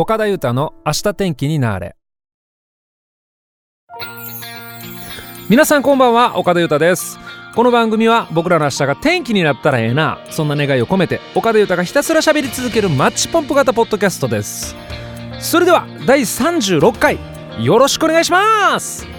岡田裕太の明日天気になれ。皆さんこんばんは岡田裕太です。この番組は僕らの明日が天気になったらええなそんな願いを込めて岡田裕太がひたすら喋り続けるマッチポンプ型ポッドキャストです。それでは第36回よろしくお願いします。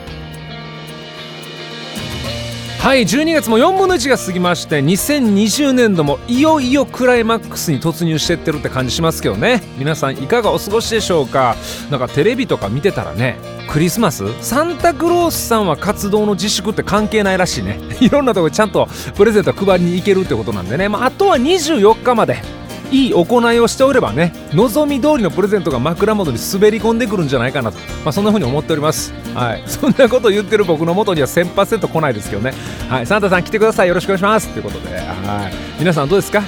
はい12月も4分の1が過ぎまして2020年度もいよいよクライマックスに突入してってるって感じしますけどね。皆さんいかがお過ごしでしょうか？なんかテレビとか見てたらねクリスマス？サンタクロースさんは活動の自粛って関係ないらしいね。いろんなとこちゃんとプレゼント配りに行けるってことなんでね、まあ、あとは24日までいい行いをしておればね望み通りのプレゼントが枕元に滑り込んでくるんじゃないかなと、まあ、そんな風に思っております。はい。そんなこと言ってる僕の元には1000%来ないですけどね。はい。サンタさん来てください。よろしくお願いします。ということで。はい。皆さんどうですか？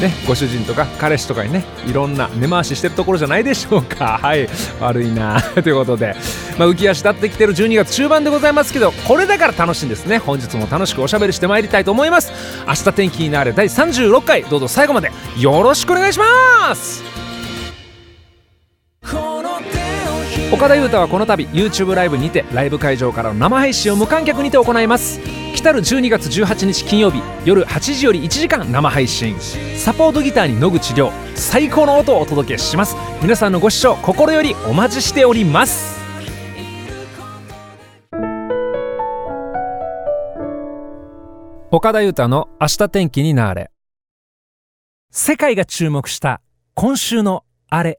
ね、ご主人とか彼氏とかにねいろんな根回ししてるところじゃないでしょうか。はい。悪いな。ということで、まあ、浮き足立ってきてる12月中盤でございますけどこれだから楽しいんですね。本日も楽しくおしゃべりしてまいりたいと思います。明日天気になれ第36回。どうぞ最後まで。よろしくお願いします。岡田裕太はこの度 YouTube ライブにてライブ会場からの生配信を無観客にて行います。来たる12月18日金曜日夜8時より1時間生配信。サポートギターに野口亮最高の音をお届けします。皆さんのご視聴心よりお待ちしております。岡田裕太の明日天気になれ。世界が注目した今週のあれ。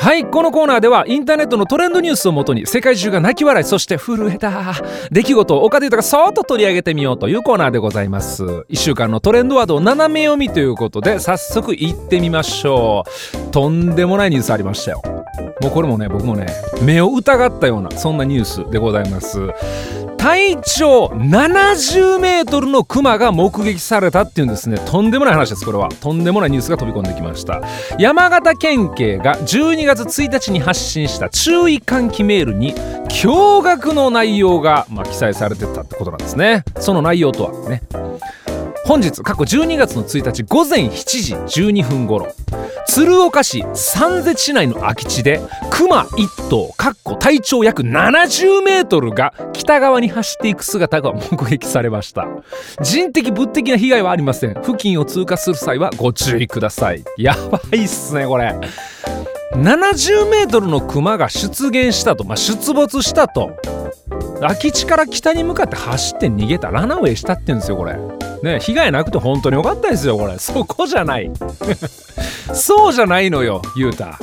はいこのコーナーではインターネットのトレンドニュースをもとに世界中が泣き笑いそして震えた。出来事を岡田豊がそーっと取り上げてみようというコーナーでございます。1週間のトレンドワードを斜め読みということで早速いってみましょう。とんでもないニュースありましたよ。もうこれもね僕もね目を疑ったようなそんなニュースでございます。体長70メートルのクマが目撃されたっていうんですね。とんでもない話ですこれは。とんでもないニュースが飛び込んできました。山形県警が12月1日に発信した注意喚起メールに驚愕の内容が、まあ、記載されてたってことなんですね。その内容とはね。本日過去12月の1日午前7時12分頃鶴岡市三瀬市内の空き地でクマ1頭かっこ体長約70メートルが北側に走っていく姿が 目撃されました。人的物的な被害はありません。付近を通過する際はご注意ください。やばいっすねこれ。70メートルのクマが出現したと、まあ、出没したと。空き地から北に向かって走って逃げたランナウェイしたって言うんですよこれ。ね被害なくて本当によかったですよこれ。そこじゃない。そうじゃないのよゆうた。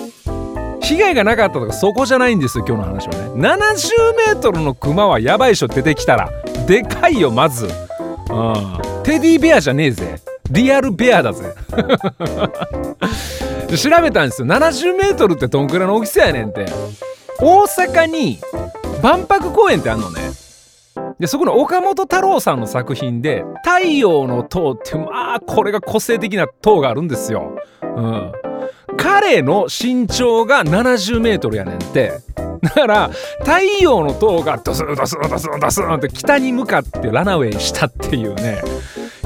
被害がなかったとかそこじゃないんですよ今日の話はね。70メートルのクマはやばいっしょ出てきたらでかいよまず。うん。テディベアじゃねえぜ。リアルベアだぜ。調べたんですよ。70メートルってどんくらいの大きさやねんって。大阪に万博公園ってあんのね。でそこの岡本太郎さんの作品で「太陽の塔」ってまあこれが個性的な塔があるんですよ。うん、彼の身長が70メートルやねんって。だから太陽の塔がドスンドスンドスンドスンって北に向かってラナウェイしたっていうね。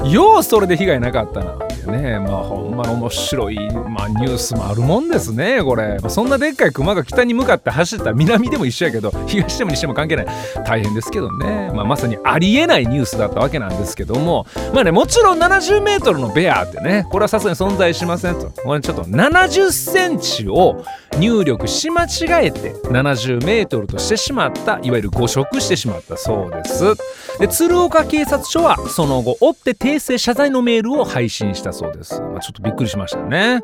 ようそれで被害なかったな。ってね。まあほんま面白い、まあ、ニュースもあるもんですねこれ、そんなでっかい熊が北に向かって走った。南でも一緒やけど東でも西でも関係ない。大変ですけどね、まあ、まさにありえないニュースだったわけなんですけども。まあねもちろん 70m のベアってねこれはさすがに存在しませんと。これちょっと70センチを入力し間違えて70メートルとしてしまったいわゆる誤植してしまったそうです。で鶴岡警察署はその後追って訂正謝罪のメールを配信したそうです、まあ、ちょっとびっくりしましたね。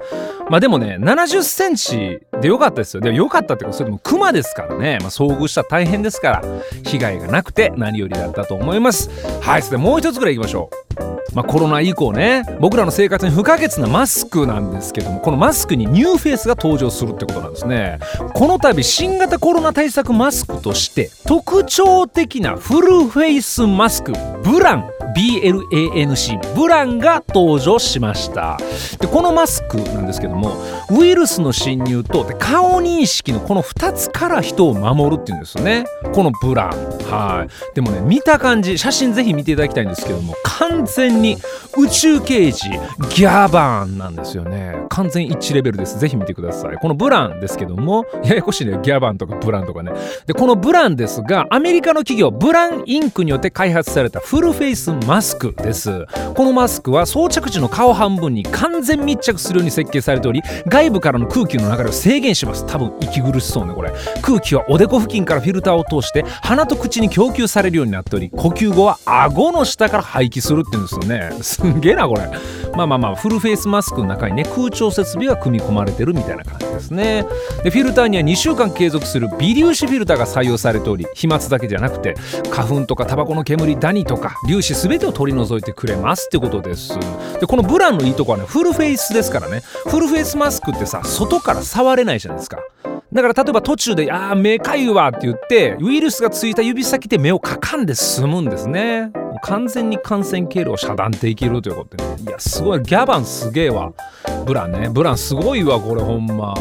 まあでもね70センチでよかったですよ。でよかったっていうかそれでもクマですからね、まあ、遭遇したら大変ですから被害がなくて何よりだったと思います。はいそれでもう一つぐらいいきましょう。まあ、コロナ以降ね僕らの生活に不可欠なマスクなんですけどもこのマスクにニューフェイスが登場するってことなんですね。この度新型コロナ対策マスクとして特徴的なフルフェイスマスクブラン。BLANC ブランが登場しました。でこのマスクなんですけどもウイルスの侵入とで顔認識のこの2つから人を守るっていうんですよね。このブラン。はい。でもね見た感じ写真ぜひ見ていただきたいんですけども完全に宇宙刑事ギャバンなんですよね。完全一致レベルです。ぜひ見てください。このブランですけどもややこしいねギャバンとかブランとかね。でこのブランですがアメリカの企業ブランインクによって開発されたフルフェイスマスクです。このマスクは装着時の顔半分に完全密着するように設計されており外部からの空気の流れを制限します。多分息苦しそうねこれ。空気はおでこ付近からフィルターを通して鼻と口に供給されるようになっており呼吸後は顎の下から排気するって言うんですよね。すんげえなこれ。まあまあまあフルフェイスマスクの中にね空調設備が組み込まれてるみたいな感じですね。でフィルターには2週間継続する微粒子フィルターが採用されており飛沫だけじゃなくて花粉とかタバコの煙ダニとか粒子全てを取り除いてくれますってことです。でこのブランのいいとこはねフルフェイスですからね。フルフェイスマスクってさ外から触れないじゃないですか。だから例えば途中で「ああ目かゆわ」って言ってウイルスがついた指先で目をかかんで済むんですね。完全に感染経路を遮断できるということで、ね、いやすごいギャバンすげえわ。ブランね。ブランすごいわこれほんま。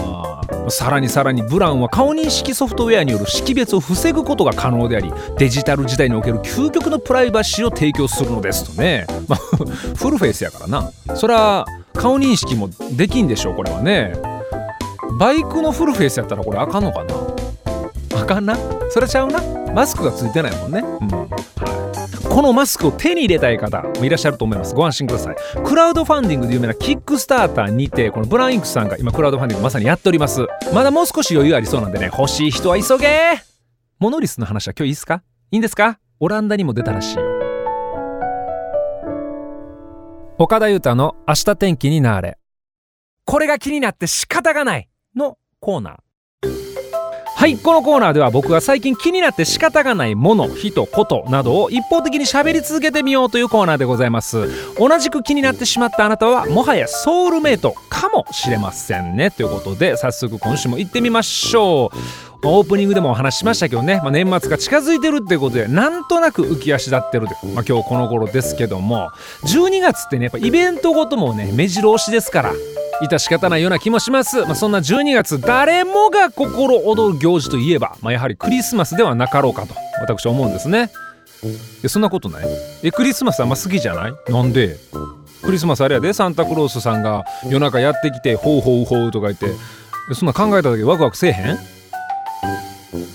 さらにさらにブランは顔認識ソフトウェアによる識別を防ぐことが可能でありデジタル時代における究極のプライバシーを提供するのですとね、まあ、フルフェイスやからな。そら顔認識もできんでしょこれはね。バイクのフルフェイスやったらこれあかんのかな？あかんな？それちゃうな？マスクがついてないもんね、うん、このマスクを手に入れたい方もいらっしゃると思います。ご安心ください。クラウドファンディングで有名なキックスターターにてこのブラインクさんが今クラウドファンディングまさにやっております。まだもう少し余裕ありそうなんでね欲しい人は急げモノリスの話は今日いいですか？いいんですか？オランダにも出たらしいよ。岡田裕太の明日天気になれ。これが気になって仕方がないのコーナー。はいこのコーナーでは僕が最近気になって仕方がないもの人ことなどを一方的に喋り続けてみようというコーナーでございます。同じく気になってしまったあなたはもはやソウルメイトかもしれませんね。ということで早速今週も行ってみましょう。オープニングでもお話ししましたけどね、まあ、年末が近づいてるってことでなんとなく浮き足立ってるで、まあ、今日この頃ですけども。12月ってねやっぱイベントごともね目白押しですから。致し方ないような気もします、まあ、そんな12月誰もが心躍る行事といえば、まあ、やはりクリスマスではなかろうかと私は思うんですね。えそんなことない。えクリスマスあんま好きじゃない？なんで？クリスマスあれやでサンタクロースさんが夜中やってきて「ほうほうほう」とか言って。そんな考えただけワクワクせえへん？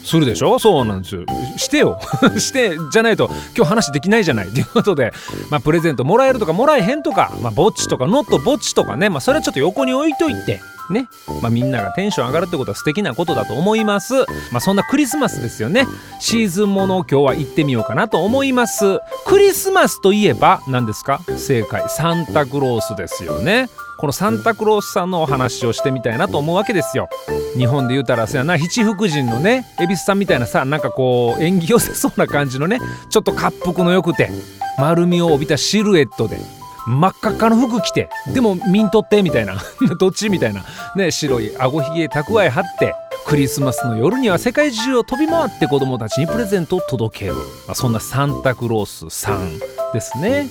するでしょ？そうなんですよ。してよ。してじゃないと今日話できないじゃない。ということで、まあ、プレゼントもらえるとかもらえへんとか、まあ、ぼっちとかノットぼっちとかね、まあ、それはちょっと横に置いといてね、まあ、みんながテンション上がるってことは素敵なことだと思います。まあ、そんなクリスマスですよね。シーズンものを今日は行ってみようかなと思います。クリスマスといえば何ですか？正解。サンタクロースですよね。このサンタクロースさんのお話をしてみたいなと思うわけですよ。日本で言うたらそやな七福神のね恵比寿さんみたいなさなんかこう縁起寄せそうな感じのねちょっと滑腹のよくて丸みを帯びたシルエットで真っ赤っかの服着てでもミントってみたいな どっちみたいなね白いあごひげ蓄え張ってクリスマスの夜には世界中を飛び回って子供たちにプレゼントを届ける、まあ、そんなサンタクロースさんですね、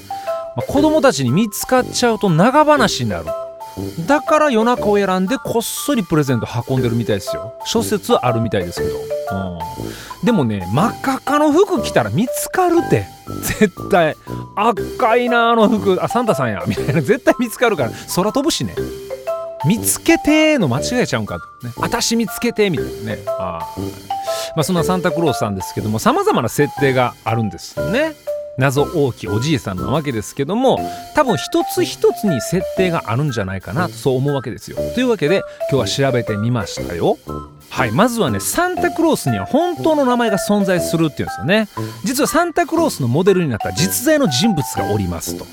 まあ、子供たちに見つかっちゃうと長話になる。だから夜中を選んでこっそりプレゼント運んでるみたいですよ。諸説あるみたいですけど、うん、でもね真っ赤っかの服着たら見つかるって。絶対赤いなあの服。あサンタさんや。みたいな。絶対見つかるから。空飛ぶしね。見つけての間違えちゃうんかと。ね。私見つけてみたいなね。あまあそんなサンタクロースさんですけどもさまざまな設定があるんですよね。謎大きおじいさんなわけですけども多分一つ一つに設定があるんじゃないかなとそう思うわけですよ。というわけで今日は調べてみましたよ。はいまずはねサンタクロースには本当の名前が存在するっていうんですよね実はサンタクロースのモデルになった実在の人物がおりますと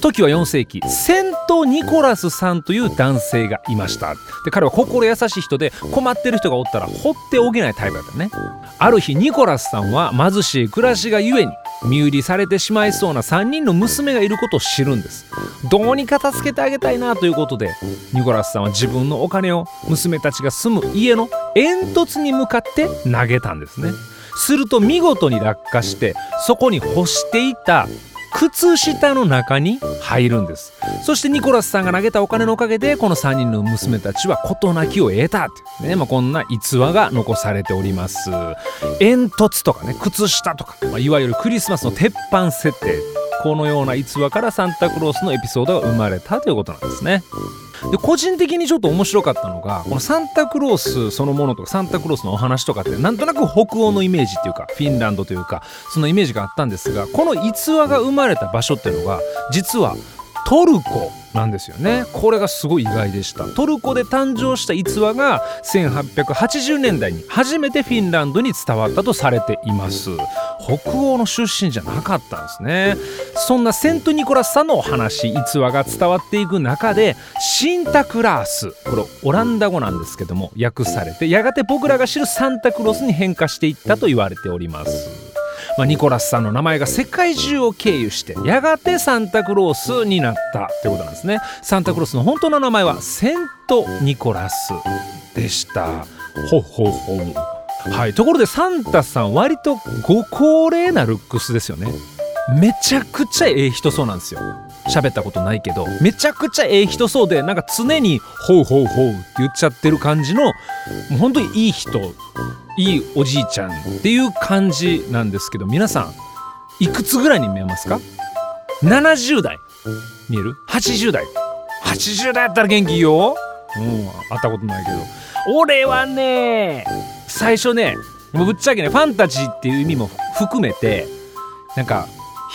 時は4世紀セント・ニコラスさんという男性がいましたで彼は心優しい人で困ってる人がおったら放っておけないタイプだったねある日ニコラスさんは貧しい暮らしがゆえに身売りされてしまいそうな3人の娘がいることを知るんです。どうにか助けてあげたいなということでニコラスさんは自分のお金を娘たちが住む家の煙突に向かって投げたんですね。すると見事に落下してそこに干していた靴下の中に入るんです。そしてニコラスさんが投げたお金のおかげでこの3人の娘たちは事なきを得たっていうね、まあ、こんな逸話が残されております。煙突とかね靴下とか、まあ、いわゆるクリスマスの鉄板設定。このような逸話からサンタクロースのエピソードが生まれたということなんですね。で個人的にちょっと面白かったのがこのサンタクロースそのものとかサンタクロースのお話とかってなんとなく北欧のイメージっていうかフィンランドというかそのイメージがあったんですがこの逸話が生まれた場所っていうのが実はトルコなんですよね。これがすごい意外でした。トルコで誕生した逸話が1880年代に初めてフィンランドに伝わったとされています。北欧の出身じゃなかったんですね。そんなセント・ニコラスさんのお話逸話が伝わっていく中でシンタクラースこれオランダ語なんですけども訳されてやがて僕らが知るサンタクロースに変化していったと言われております。まあ、ニコラスさんの名前が世界中を経由してやがてサンタクロースになったってことなんですね。サンタクロースの本当の名前はセント・ニコラスでした。ほほほ。はい。ところでサンタさん割とご高齢なルックスですよね。めちゃくちゃええ人そうなんですよ。喋ったことないけど。めちゃくちゃええ人そうでなんか常に「ほうほうほう」って言っちゃってる感じのもう本当にいい人いいおじいちゃんっていう感じなんですけど皆さんいくつぐらいに見えますか？70代。見える ?80 代。80代やったら元気よ。うん会ったことないけど。俺はね最初ねもうぶっちゃけねファンタジーっていう意味も含めてなんか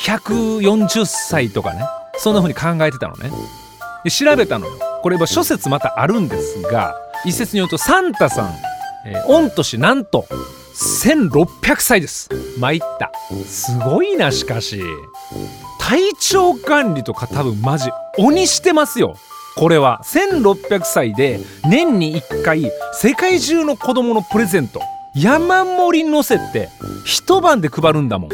140歳とかねそんな風に考えてたのね。で調べたのよ。これは諸説またあるんですが一説によるとサンタさん、えー、御年なんと1600歳です。参った。すごいなしかし。体調管理とか多分マジ鬼してますよ。これは1600歳で年に1回世界中の子供のプレゼント山盛り乗せて一晩で配るんだもん。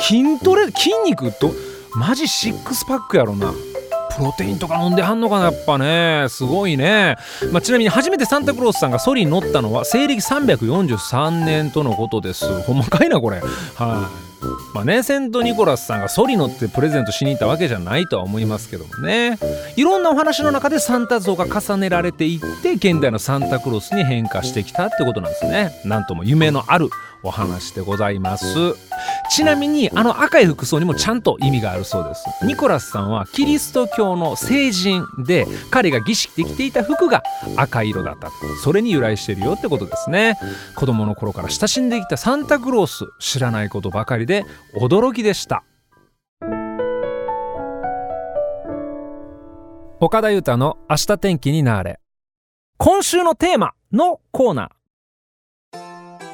筋トレ筋肉とマジシックスパックやろな。プロテインとか飲んではんのかなやっぱね。すごいね、まあ、ちなみに初めてサンタクロースさんがソリに乗ったのは西暦343年とのことです。ほんまかいなこれ。はい、まあねセント・ニコラスさんがソリ乗ってプレゼントしに行ったわけじゃないとは思いますけどもね。いろんなお話の中でサンタ像が重ねられていって現代のサンタクロースに変化してきたってことなんですね。なんとも夢のあるお話でございます。ちなみにあの赤い服装にもちゃんと意味があるそうです。ニコラスさんはキリスト教の聖人で彼が儀式で着ていた服が赤色だった。それに由来してるよってことですね。子供の頃から親しんできたサンタクロース知らないことばかりで驚きでした。岡田裕太の明日天気になれ。今週のテーマのコーナー。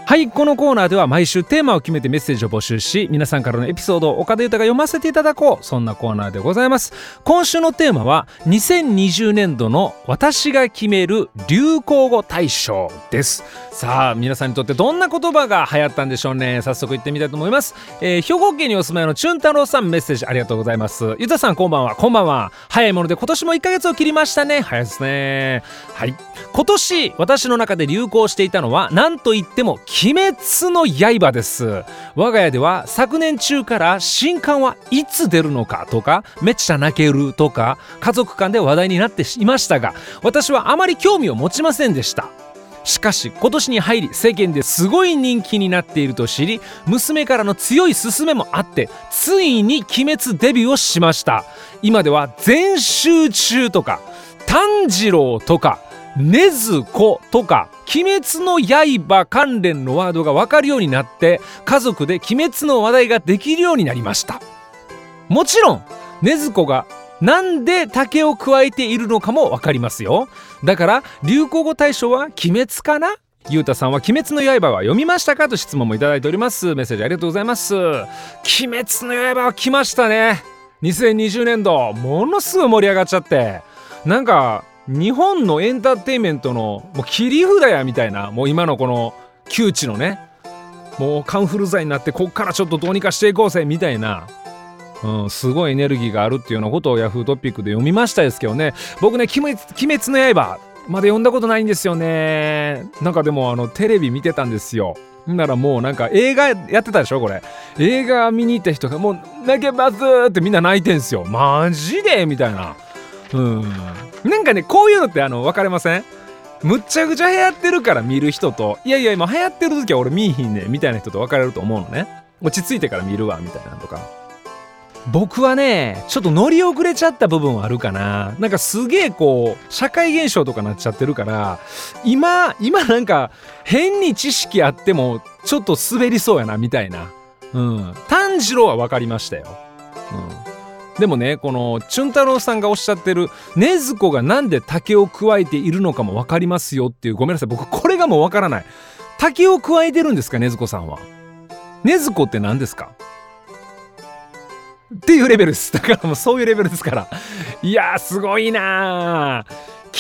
はいこのコーナーでは毎週テーマを決めてメッセージを募集し皆さんからのエピソードを岡田裕太が読ませていただこうそんなコーナーでございます。今週のテーマは2020年度の私が決める流行語大賞です。さあ皆さんにとってどんな言葉が流行ったんでしょうね。早速いってみたいと思います、えー、兵庫県にお住まいのチュン太郎さんメッセージありがとうございます。ゆたさんこんばんは。こんばんは。早いもので今年も1ヶ月を切りましたね。早いですね。はい。今年私の中で流行していたのは何と言っても鬼滅の刃です。我が家では昨年中から新刊はいつ出るのかとかめっちゃ泣けるとか家族間で話題になっていましたが私はあまり興味を持ちませんでした。しかし今年に入り世間ですごい人気になっていると知り娘からの強い勧めもあってついに鬼滅デビューをしました。今では全集中とか炭治郎とか禰豆子とか鬼滅の刃関連のワードが分かるようになって家族で鬼滅の話題ができるようになりました。もちろん禰豆子がなんで竹を加えているのかも分かりますよ。だから流行語大賞は鬼滅かな？ゆうたさんは鬼滅の刃は読みましたか？と質問もいただいております。メッセージありがとうございます。鬼滅の刃は来ましたね。2020年度ものすごい盛り上がっちゃって。なんか日本のエンターテインメントのもう切り札やみたいなもう今のこの窮地のねもうカンフル剤になってこっからちょっとどうにかしていこうぜみたいな、うん、すごいエネルギーがあるっていうようなことをヤフートピックで読みましたですけどね。僕ね「鬼滅の刃」まで読んだことないんですよね。なんかでもあのテレビ見てたんですよ。ならもうなんか映画やってたでしょこれ。映画見に行った人がもう泣けますってみんな泣いてんすよ。マジでみたいな。うん。なんかねこういうのってあの分かれません？むっちゃくちゃ流行ってるから見る人といやいや今流行ってる時は俺見いひんねみたいな人と分かれると思うのね。落ち着いてから見るわみたいなとか。僕はねちょっと乗り遅れちゃった部分はあるかな。なんかすげえこう社会現象とかなっちゃってるから今今なんか変に知識あってもちょっと滑りそうやなみたいな。うん。炭治郎は分かりましたよ、うん、でもねこのチュン太郎さんがおっしゃってる禰豆子が何で竹をくわえているのかも分かりますよっていうごめんなさい僕これがもう分からない。竹をくわえてるんですか禰豆子さんは。禰豆子って何ですか？っていうレベルです。だからもうそういうレベルですから。いやすごいな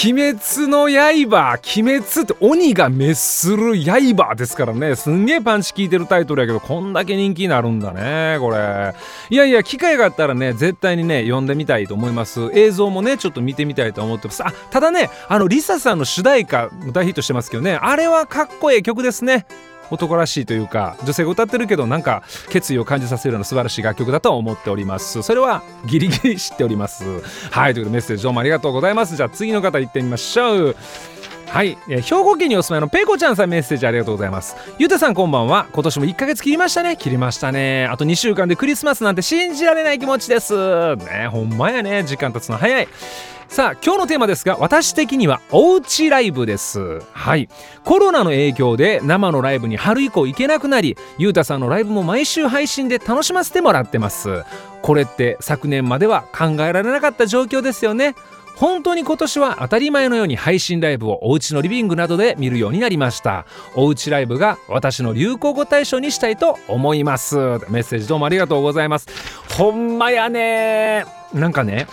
鬼滅の刃鬼滅って鬼が滅する刃ですからね。すんげえパンチ効いてるタイトルやけどこんだけ人気になるんだねこれ。いやいや機会があったらね絶対にね読んでみたいと思います。映像もねちょっと見てみたいと思ってます。あただねあのリサさんの主題歌大ヒットしてますけどね。あれはかっこええ曲ですね。男らしいというか女性が歌ってるけどなんか決意を感じさせるような素晴らしい楽曲だと思っております。それはギリギリ知っております。はいということでメッセージどうもありがとうございます。じゃあ次の方行ってみましょう。はい、えー、兵庫県にお住まいのペコちゃんさんメッセージありがとうございます。ゆうたさんこんばんは。今年も1ヶ月切りましたね。切りましたね。あと2週間でクリスマスなんて信じられない気持ちです。ねほんまやね。時間経つの早い。さあ今日のテーマですが私的にはおうちライブです。はい。コロナの影響で生のライブに春以降行けなくなりゆうたさんのライブも毎週配信で楽しませてもらってます。これって昨年までは考えられなかった状況ですよね。本当に今年は当たり前のように配信ライブをお家のリビングなどで見るようになりました。おうちライブが私の流行語大賞にしたいと思います。メッセージどうもありがとうございます。ほんまやね。なんかね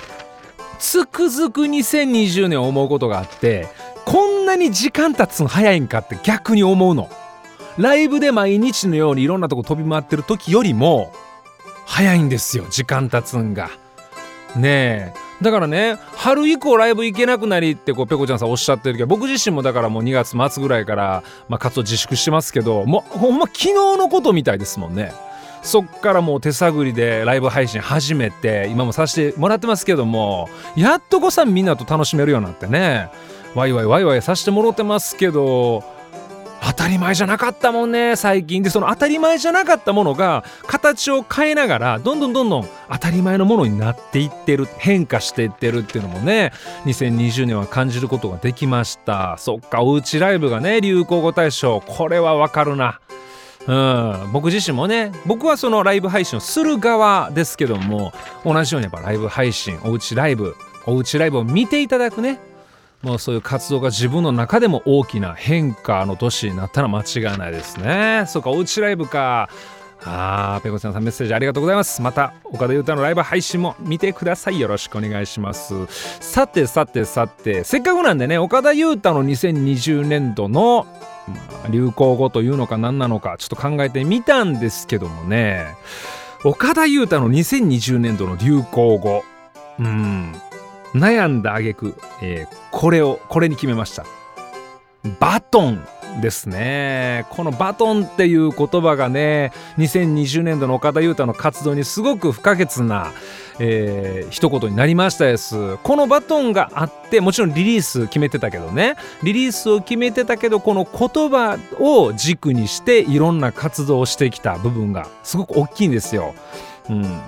つくづく2020年思うことがあってこんなに時間経つの早いんかって逆に思うの。ライブで毎日のようにいろんなとこ飛び回ってる時よりも早いんですよ時間経つんが。ねえ。だからね春以降ライブ行けなくなりってこうペコちゃんさんおっしゃってるけど僕自身もだからもう2月末ぐらいから、まあ、活動自粛してますけどもうほんま昨日のことみたいですもんね。そっからもう手探りでライブ配信始めて今もさせてもらってますけどもやっとこさみんなと楽しめるようになってね。ワイワイワイワイさせてもらってますけど当たり前じゃなかったもんね最近。でその当たり前じゃなかったものが形を変えながらどんどんどんどん当たり前のものになっていってる変化していってるっていうのもね2020年は感じることができました。そっかおうちライブがね流行語大賞。これはわかるな。うん、僕自身もね僕はそのライブ配信をする側ですけども同じようにやっぱライブ配信おうちライブおうちライブを見ていただくね。もうそういう活動が自分の中でも大きな変化の年になったら間違いないですね。そうかおうちライブか。あーペコちゃんさんメッセージありがとうございます。また岡田裕太のライブ配信も見てください。よろしくお願いします。さてさてさてせっかくなんでね岡田裕太の2020年度のまあ、流行語というのか何なのかちょっと考えてみたんですけどもね。岡田裕太の2020年度の流行語。うん。悩んだ挙句、えー、これをこれに決めました。バトン。ですね。このバトンっていう言葉がね2020年度の岡田裕太の活動にすごく不可欠な、えー、一言になりましたです。このバトンがあってもちろんリリース決めてたけどね。リリースを決めてたけどこの言葉を軸にしていろんな活動をしてきた部分がすごく大きいんですよ。うん、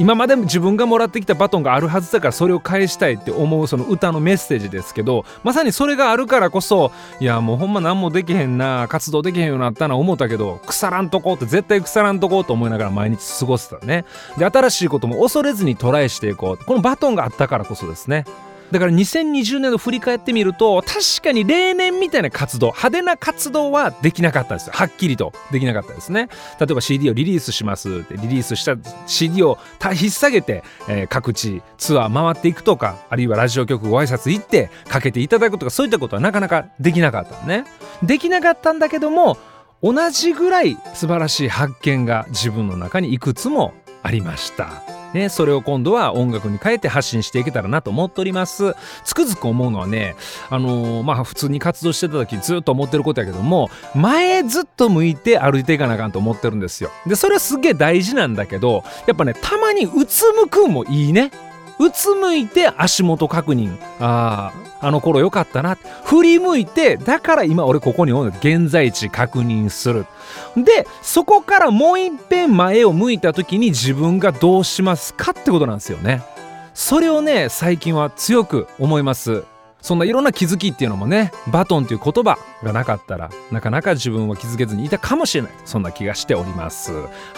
今まで自分がもらってきたバトンがあるはずだからそれを返したいって思うその歌のメッセージですけどまさにそれがあるからこそいやもうほんま何もできへんな活動できへんようになったな思ったけど腐らんとこうって絶対腐らんとこうと思いながら毎日過ごしてたね。で新しいことも恐れずにトライしていこう。このバトンがあったからこそですね。だから2020年度振り返ってみると確かに例年みたいな活動派手な活動はできなかったんですよ。はっきりとできなかったですね。例えば CD をリリースします。ってリリースした CD を引っ提げて、えー、各地ツアー回っていくとかあるいはラジオ局ご挨拶行ってかけていただくとかそういったことはなかなかできなかったね。できなかったんだけども同じぐらい素晴らしい発見が自分の中にいくつもありました。ね、それを今度は音楽に変えて発信していけたらなと思っております。つくづく思うのはねあのー、まあ普通に活動してた時ずっと思ってることやけども前ずっと向いて歩いていかなあかんと思ってるんですよ。でそれはすげえ大事なんだけどやっぱねたまにうつむくんもいいね。うつむいて足元確認。あああの頃良かったな。振り向いてだから今俺ここにおる現在地確認する。でそこからもういっぺん前を向いた時に自分がどうしますかってことなんですよね。それをね最近は強く思います。そんないろんな気づきっていうのもねバトンという言葉がなかったらなかなか自分は気づけずにいたかもしれない。そんな気がしております。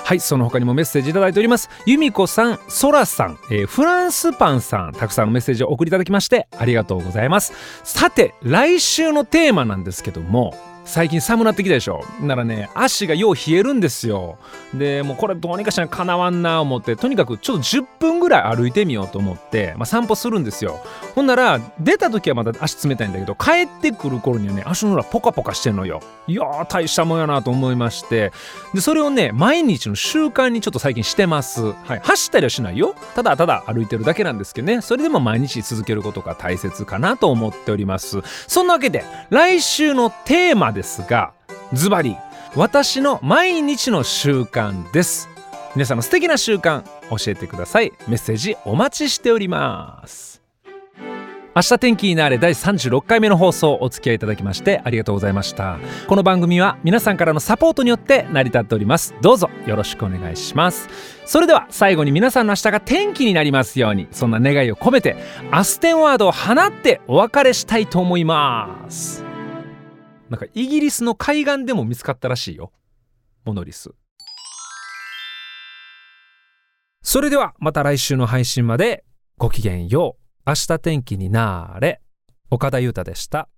はいその他にもメッセージいただいております。由美子さんそらさん、えー、フランスパンさんたくさんのメッセージを送りいただきましてありがとうございます。さて来週のテーマなんですけども最近寒なってきたでしょ。ならね足がよう冷えるんですよ。でもうこれどうにかしなかなわんな思ってとにかくちょっと10分ぐらい歩いてみようと思って、まあ、散歩するんですよ。ほんなら出た時はまだ足冷たいんだけど帰ってくる頃にはね足の裏ポカポカしてんのよ。いやー大したもんやなと思いまして。でそれをね毎日の習慣にちょっと最近してます。はい。走ったりはしないよ。ただただ歩いてるだけなんですけどね。それでも毎日続けることが大切かなと思っております。そんなわけで来週のテーマですがズバリ私の毎日の習慣です。皆さんの素敵な習慣教えてください。メッセージお待ちしております。明日天気になれ第36回目の放送お付き合いいただきましてありがとうございました。この番組は皆さんからのサポートによって成り立っております。どうぞよろしくお願いします。それでは最後に皆さんの明日が天気になりますようにそんな願いを込めてアステンワードを放ってお別れしたいと思います。なんかイギリスの海岸でも見つかったらしいよ。モノリス。それではまた来週の配信までごきげんよう。明日天気になーれ岡田裕太でした。